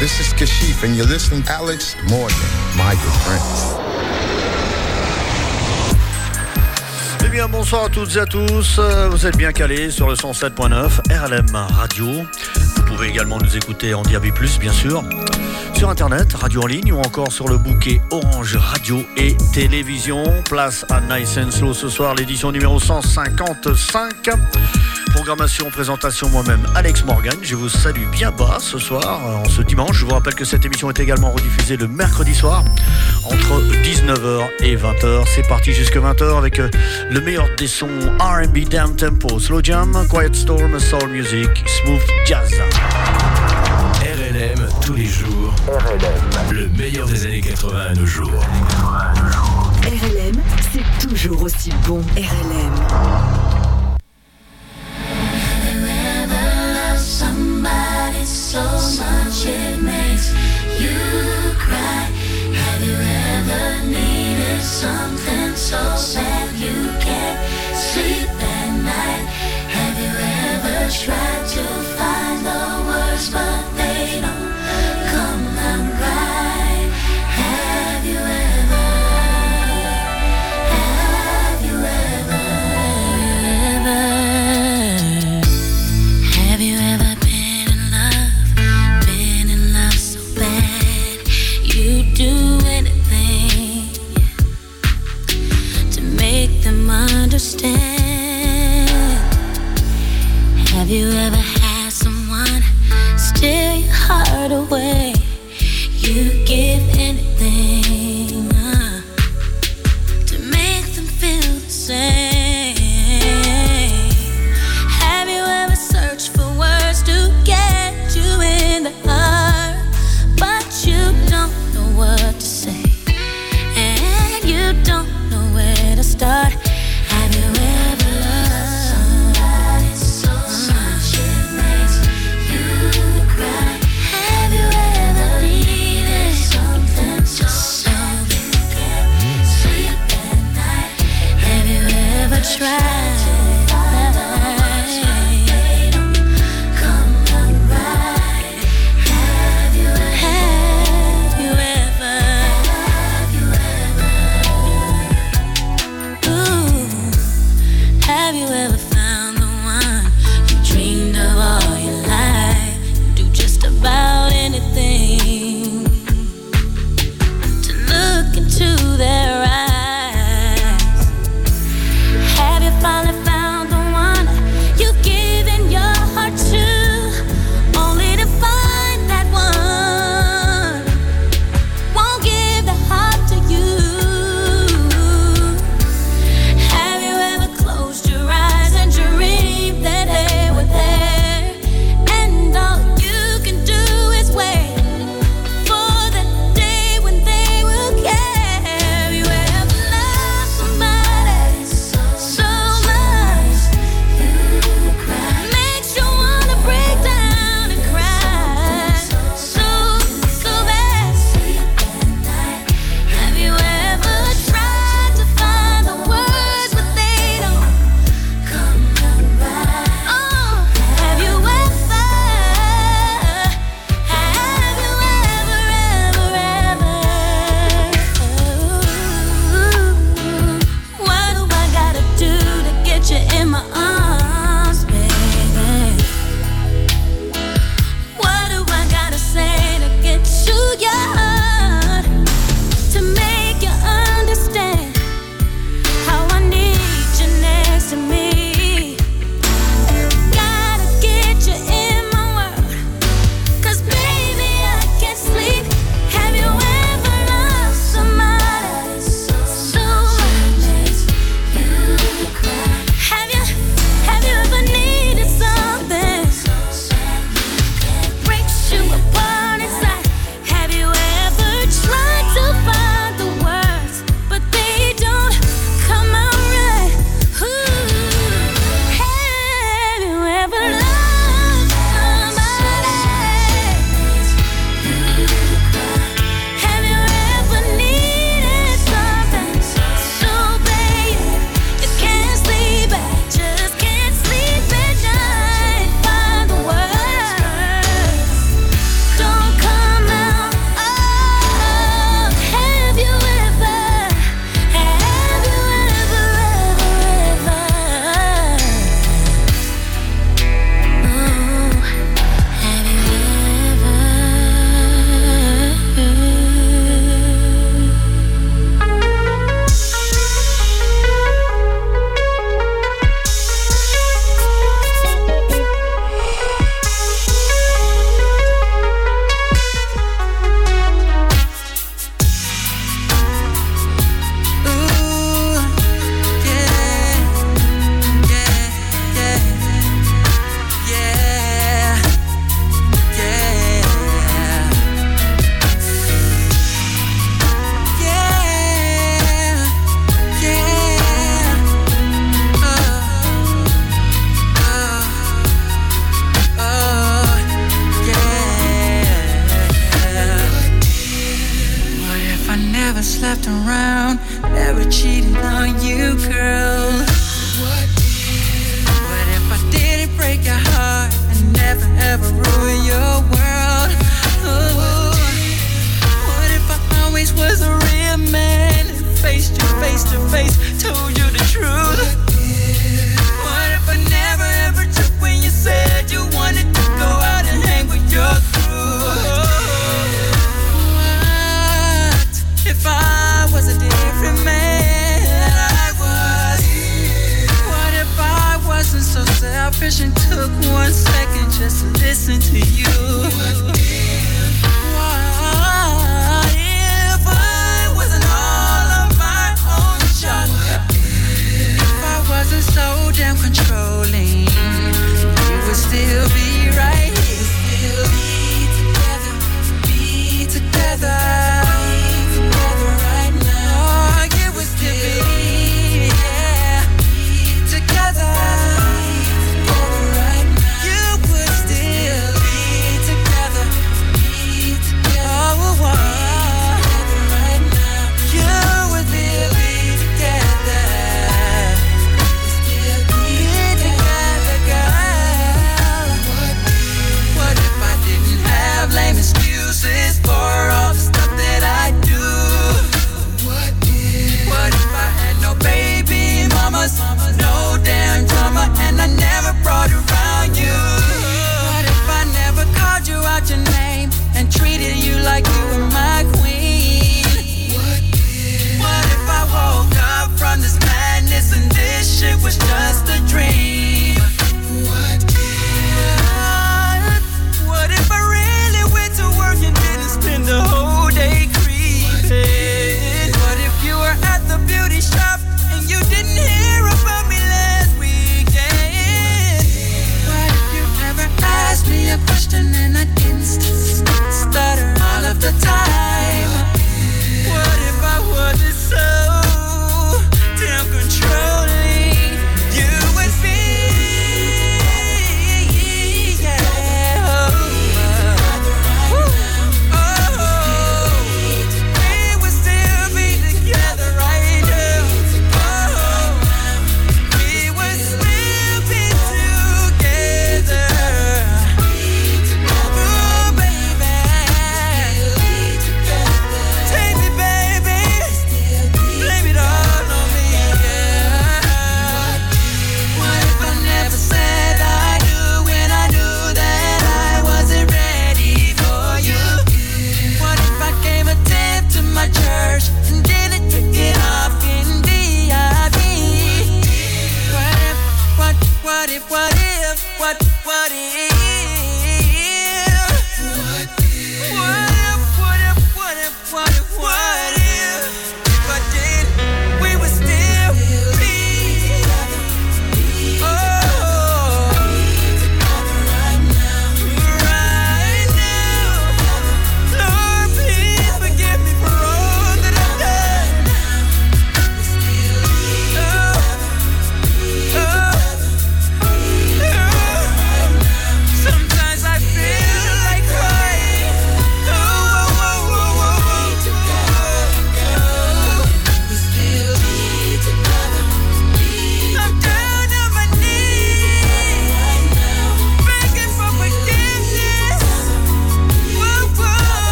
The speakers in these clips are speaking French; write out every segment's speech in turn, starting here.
this is Kashif, and you're Alex Morgan, my good friends. Eh bien, bonsoir à toutes et à tous. Vous êtes bien calés sur le 107.9 RLM Radio. Vous pouvez également nous écouter en DAB+, bien sûr, sur Internet, radio en ligne ou encore sur le bouquet Orange Radio et Télévision. Place à Nice and Slow ce soir, l'édition numéro 155. Programmation, présentation moi-même, Alex Morgan. Je vous salue bien bas ce soir, en ce dimanche. Je vous rappelle que cette émission est également rediffusée le mercredi soir entre 19h et 20h. C'est parti jusqu'à 20h avec le meilleur des sons RB down tempo, slow jam, quiet storm, soul music, smooth jazz. RLM tous les jours. RLM. Le meilleur des années 80 à nos jours. RLM, c'est toujours aussi bon. RLM. So much it makes you cry. Have you ever needed something so bad you can't sleep at night? Have you ever tried to find the words but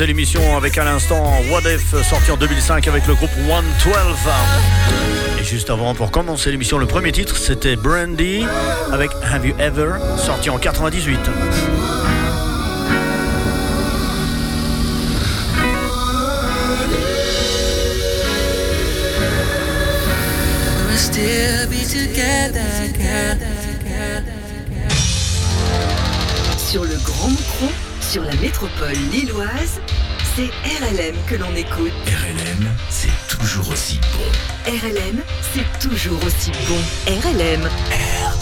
l'émission avec à l'instant What If, sorti en 2005 avec le groupe 112. Et juste avant, pour commencer l'émission, le premier titre, c'était Brandy avec Have You Ever, sorti en 98. Sur le grand micro sur la métropole lilloise, c'est RLM que l'on écoute. RLM, c'est toujours aussi bon. RLM, c'est toujours aussi bon. RLM. RLM.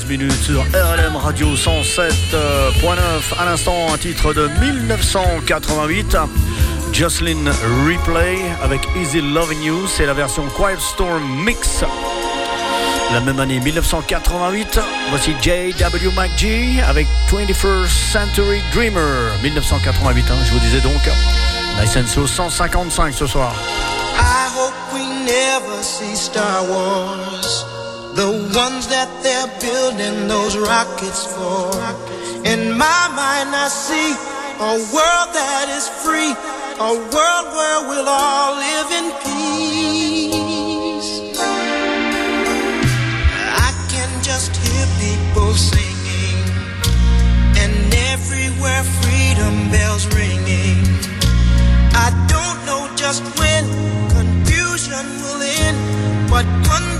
9h15 minutes sur RLM Radio 107.9. À l'instant, un titre de 1988. Jocelyn Replay avec Easy Loving You. C'est la version Quiet Storm Mix. La même année 1988, voici J.W. McGee avec 21st Century Dreamer 1988, hein, je vous disais donc. Nice and Slow 155 ce soir. I hope we never see Star Wars. The ones that they're building those rockets for. In my mind, I see a world that is free, a world where we'll all live in peace. I can just hear people singing, and everywhere freedom bells ringing. I don't know just when confusion will end, but one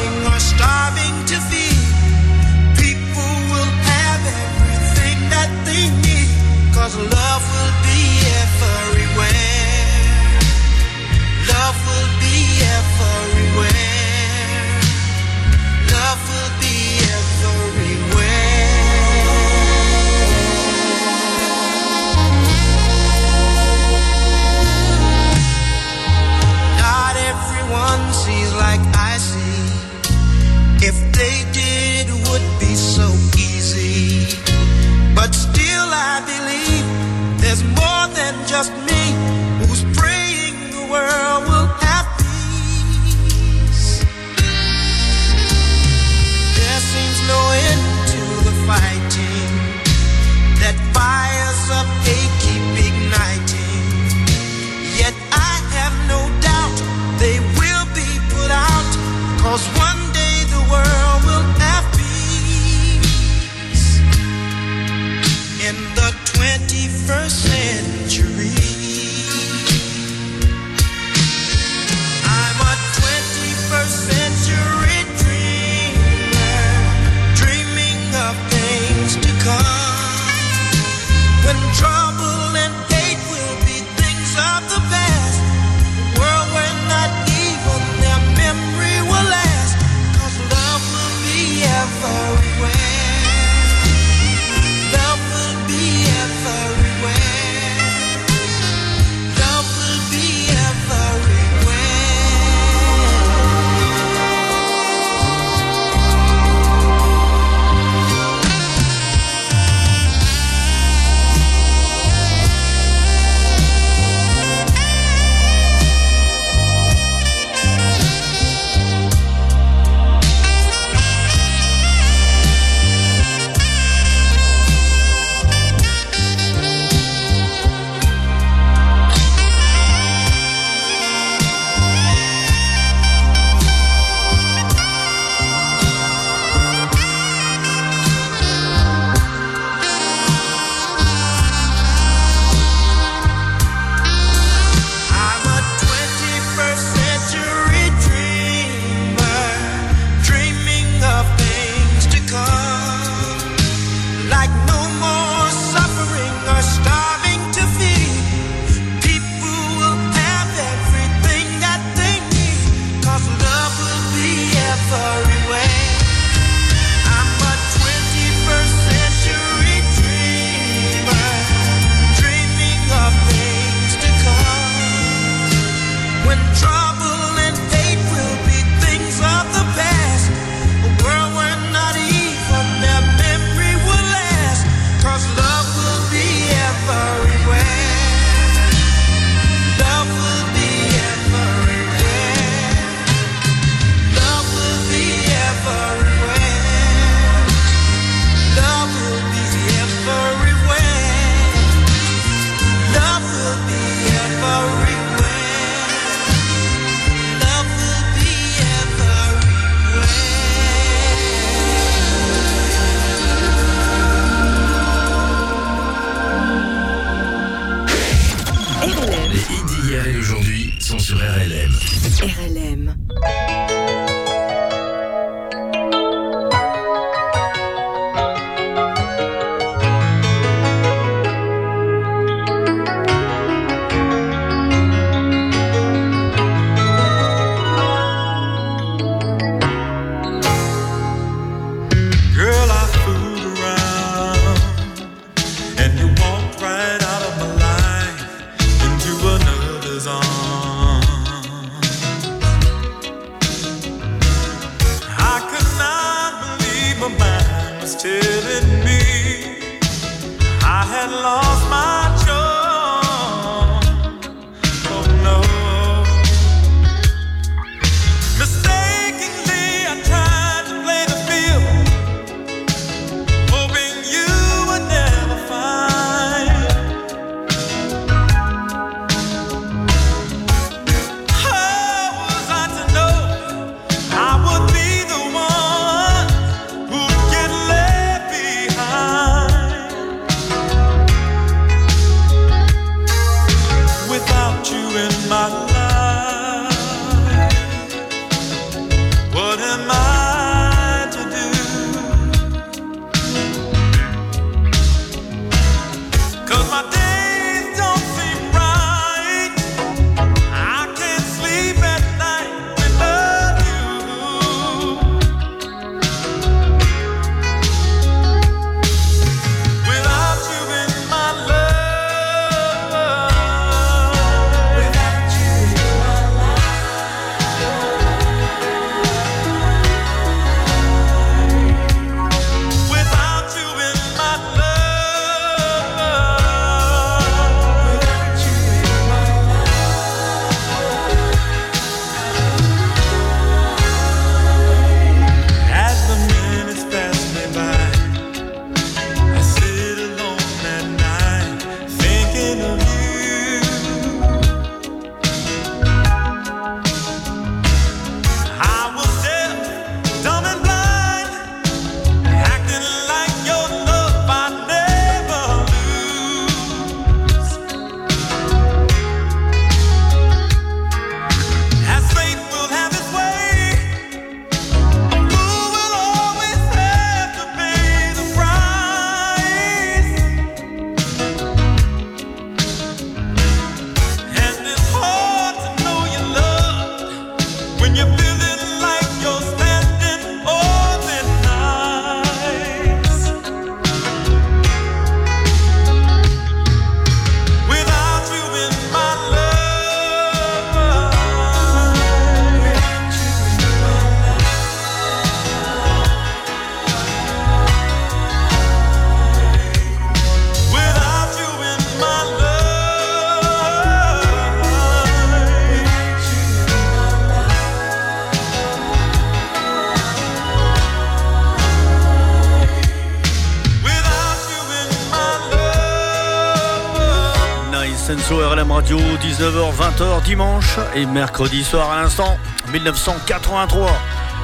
dimanche et mercredi soir à l'instant, 1983.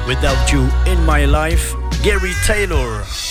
Without You in My Life, Gary Taylor.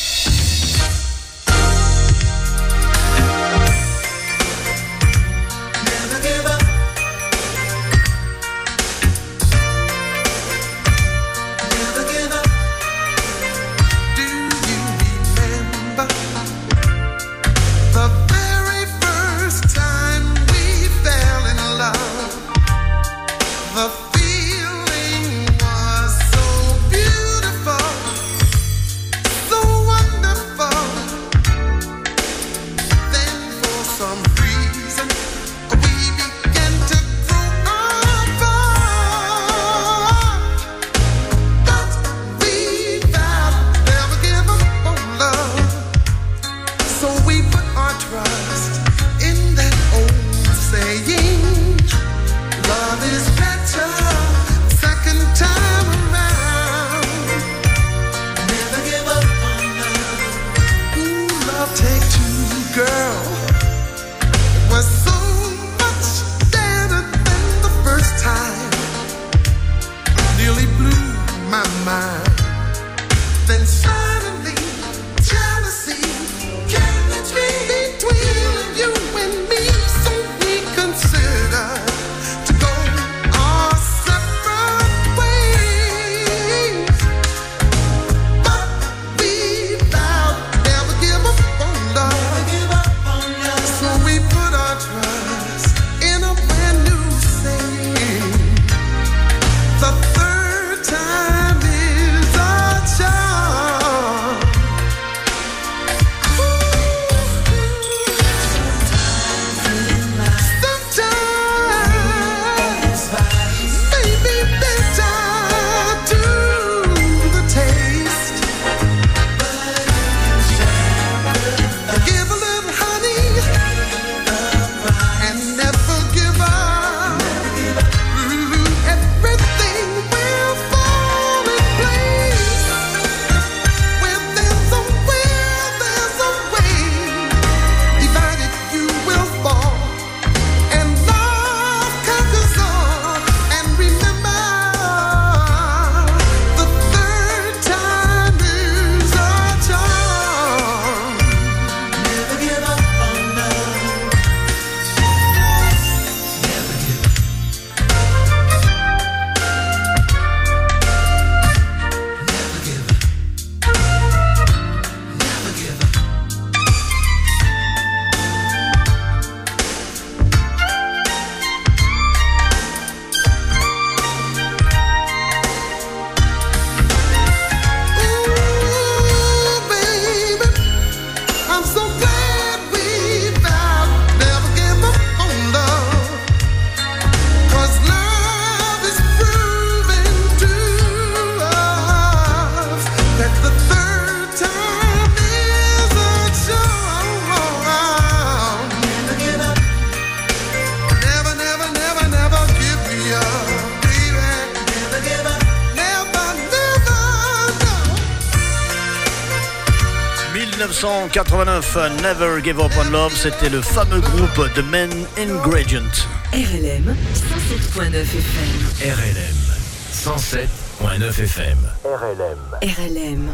Never Give Up on Love, c'était le fameux groupe The Men Ingredient. RLM 107.9 FM. RLM 107.9 FM. RLM. RLM.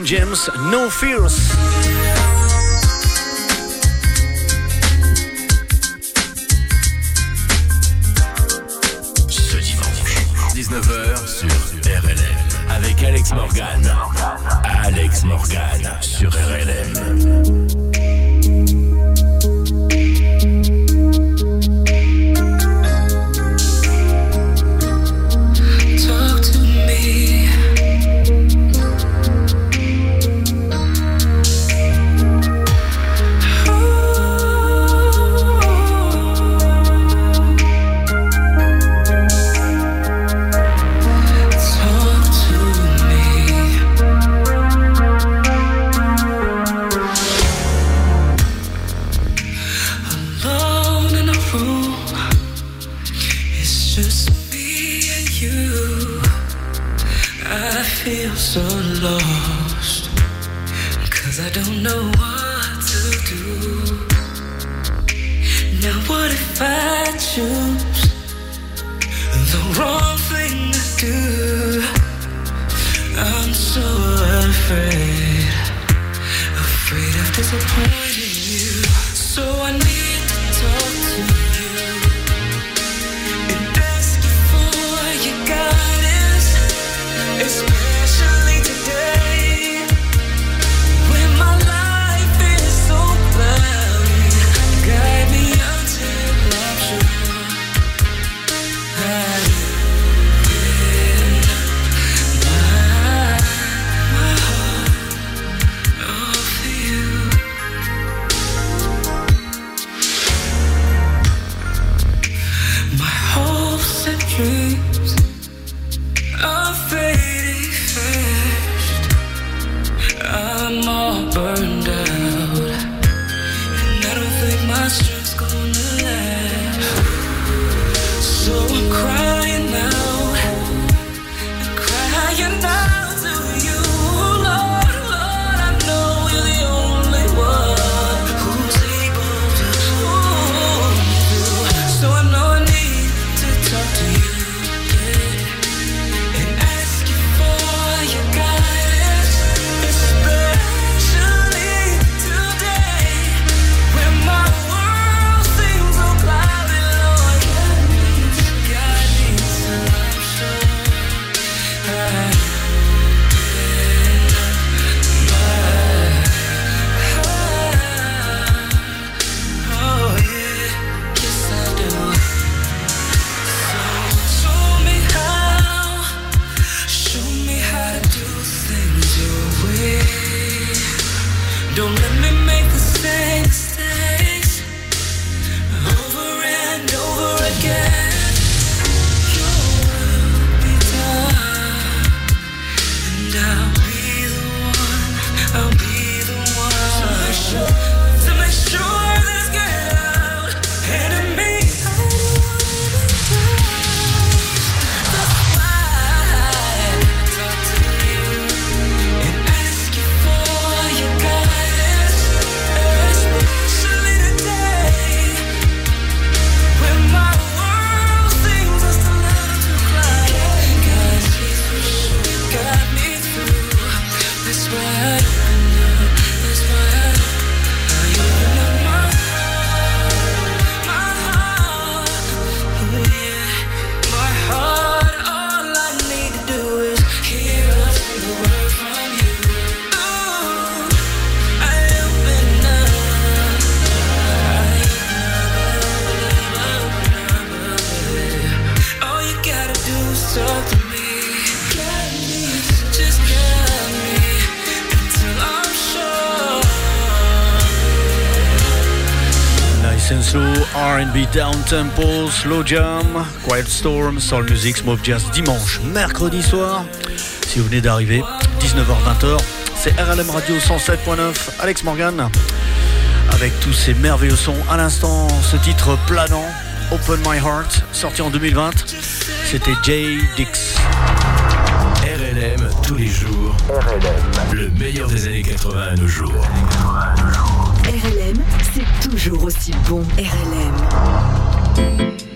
James, No Fears. Ce dimanche, 19h sur RLM, avec Alex Morgan. Alex Morgan sur RLM. down tempo, slow jam, quiet storm soul Music Smoke Jazz dimanche, mercredi soir. Si vous venez d'arriver, 19h-20h, c'est RLM Radio 107.9, Alex Morgan, avec tous ces merveilleux sons. À l'instant, ce titre planant, Open My Heart, sorti en 2020, c'était Jay Dix. RLM tous les jours. RLM. Le meilleur des années 80 à nos jours. RLM, c'est toujours aussi bon. RLM.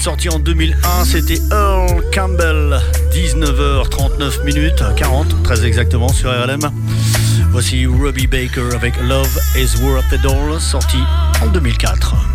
Sorti en 2001, c'était Earl Campbell, 19h39 minutes, 40 très exactement sur RLM. Voici Robbie Baker avec Love is Worth It All, sorti en 2004.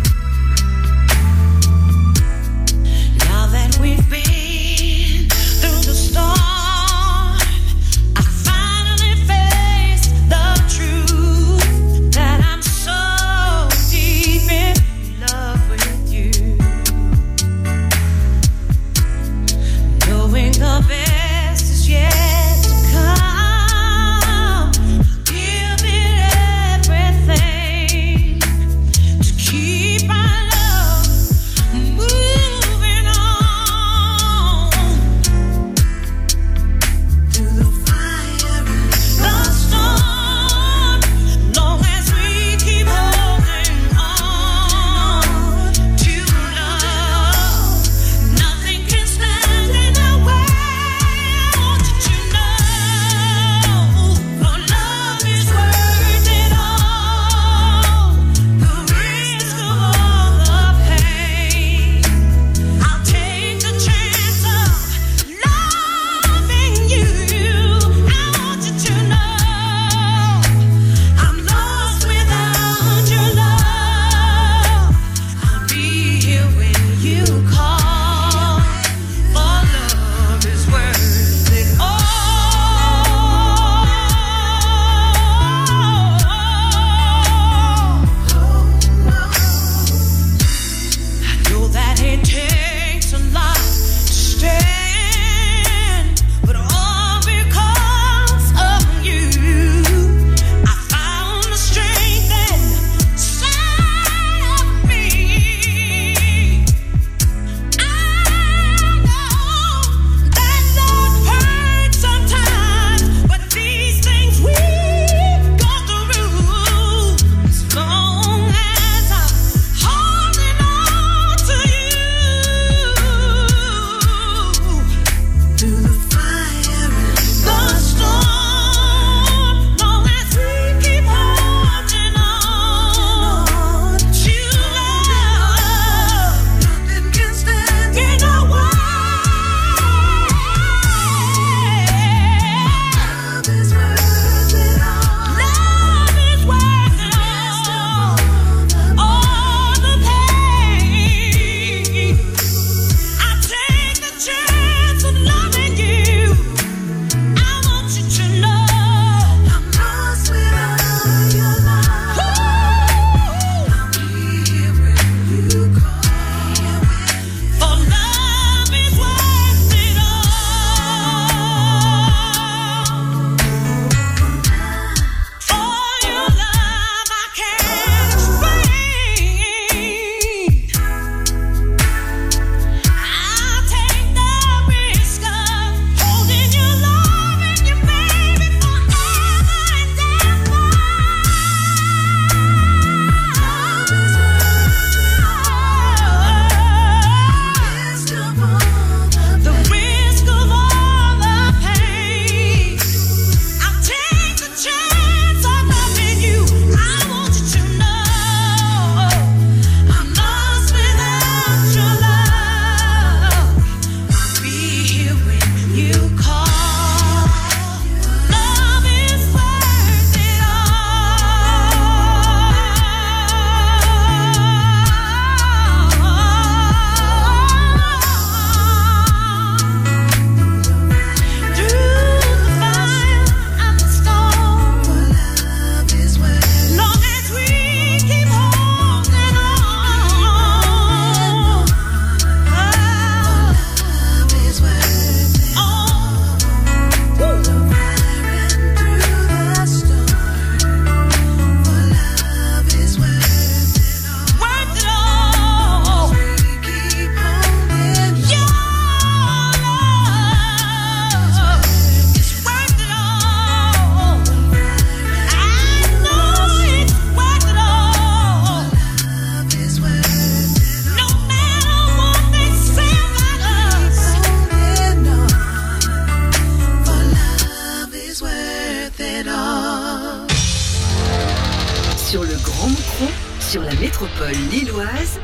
lilloise,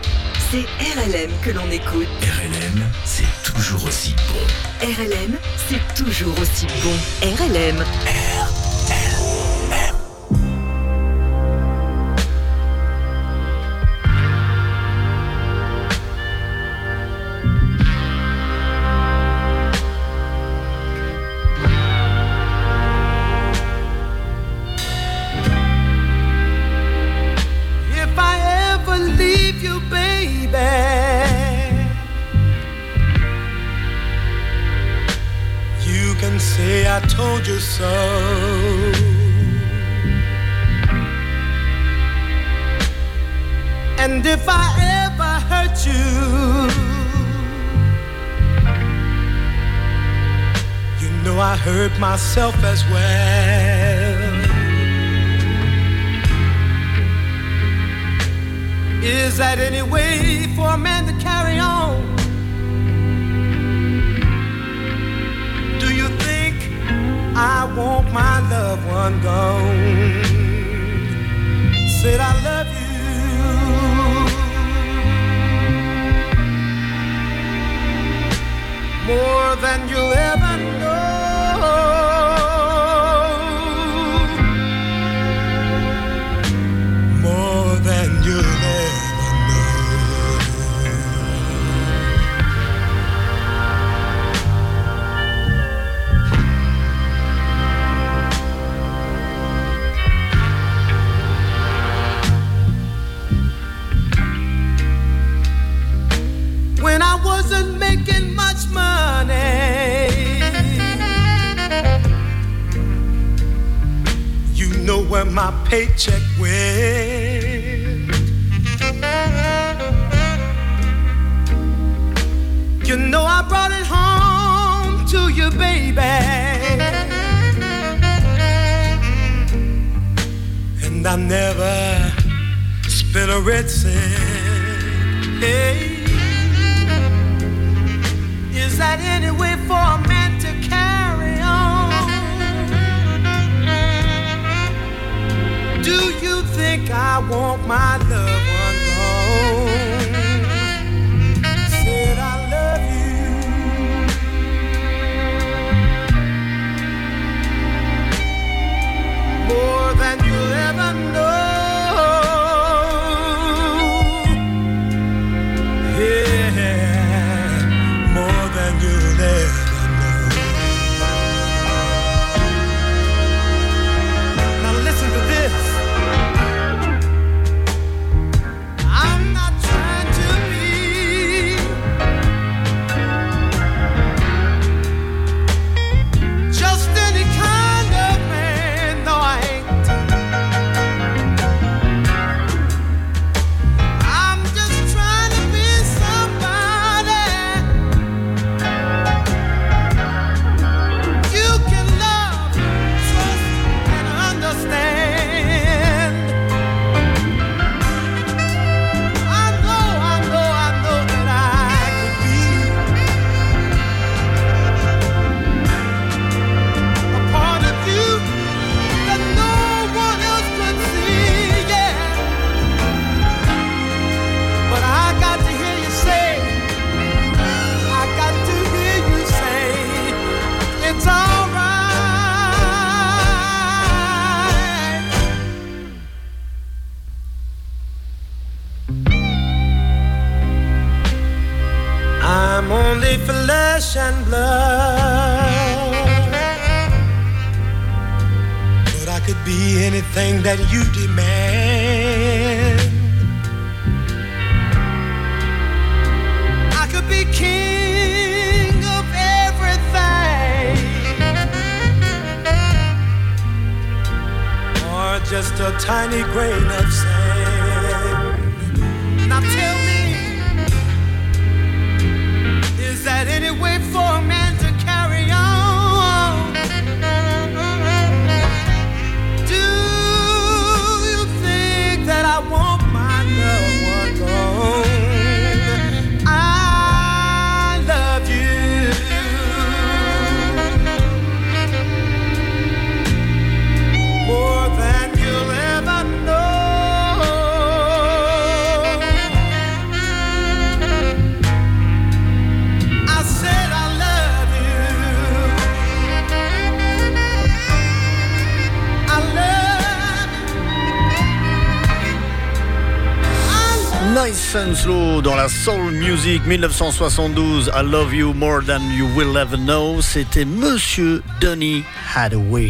c'est RLM que l'on écoute. RLM, c'est toujours aussi bon. RLM, c'est toujours aussi bon. RLM. myself as well. where my paycheck went. You know I brought it home to you, baby. And I never spit a red cent. Hey. Is that any way for me? Do you think I want my love alone? Said I love you more than you'll ever know. everything that you demand. I could be king of everything, or just a tiny grain of sand. Dans la soul music 1972, I Love You More Than You Will Ever Know, c'était Monsieur Donny Hathaway.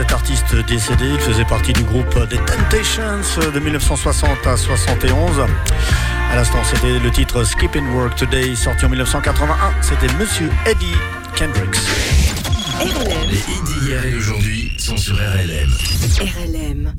cet artiste décédé. Faisait partie du groupe des Temptations de 1960 à 71. À l'instant, c'était le titre Skip and Work Today, sorti en 1981. C'était Monsieur Eddie Kendricks. Les hits d'hier et aujourd'hui sont sur RLM. RLM.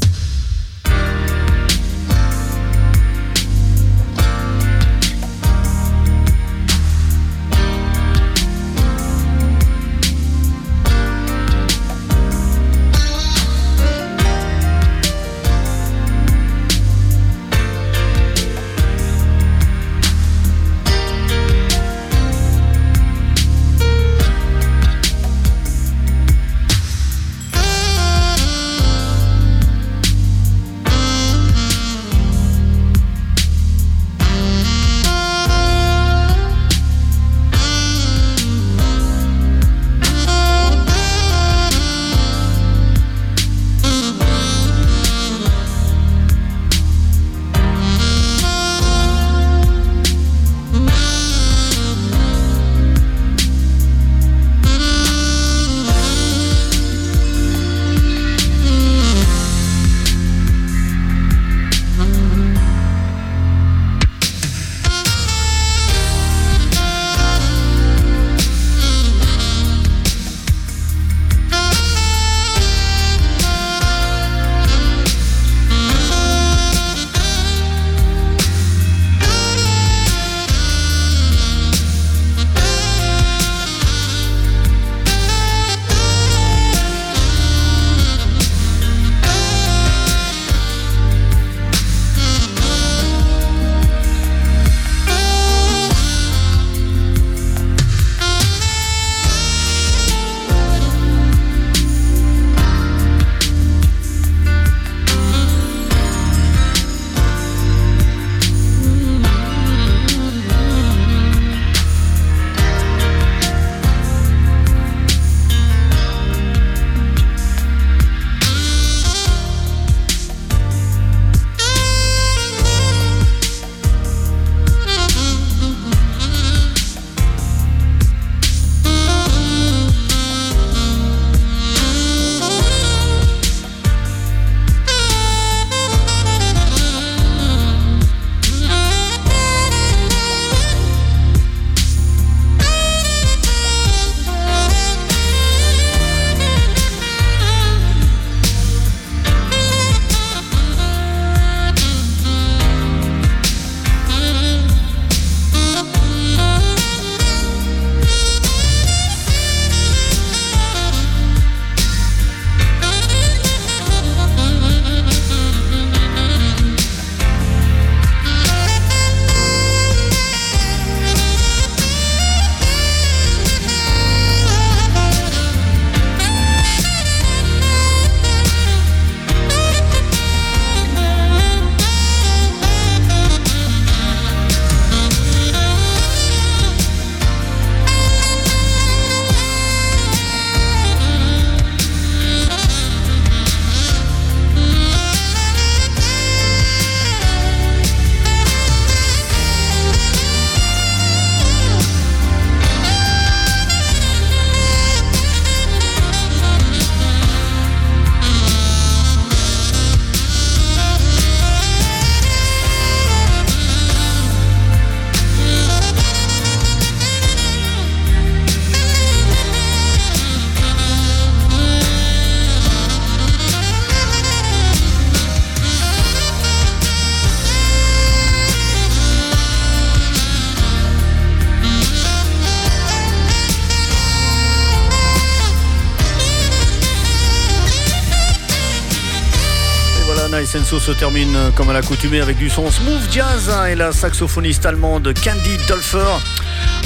Se termine euh, comme à l'accoutumée avec du son smooth jazz hein, et la saxophoniste allemande Candy Dolfer.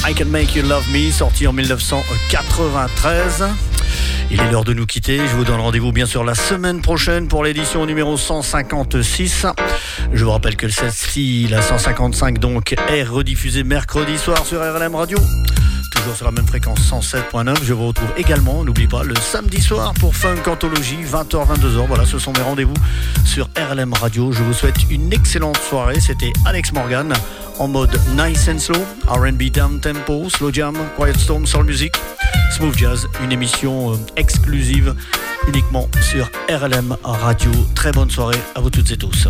I Can Make You Love Me, sorti en 1993. Il est l'heure de nous quitter. Je vous donne rendez-vous bien sûr la semaine prochaine pour l'édition numéro 156. Je vous rappelle que celle-ci, la 155 donc, est rediffusée mercredi soir sur RLM Radio toujours sur la même fréquence 107.9. Je vous retrouve également, n'oublie pas, le samedi soir pour Funk Anthologie, 20h-22h. Voilà, ce sont mes rendez-vous sur RLM Radio. Je vous souhaite une excellente soirée. C'était Alex Morgan en mode nice and slow, RB down tempo, slow jam, quiet storm, soul music, smooth jazz. Une émission euh, exclusive uniquement sur RLM Radio. Très bonne soirée à vous toutes et tous.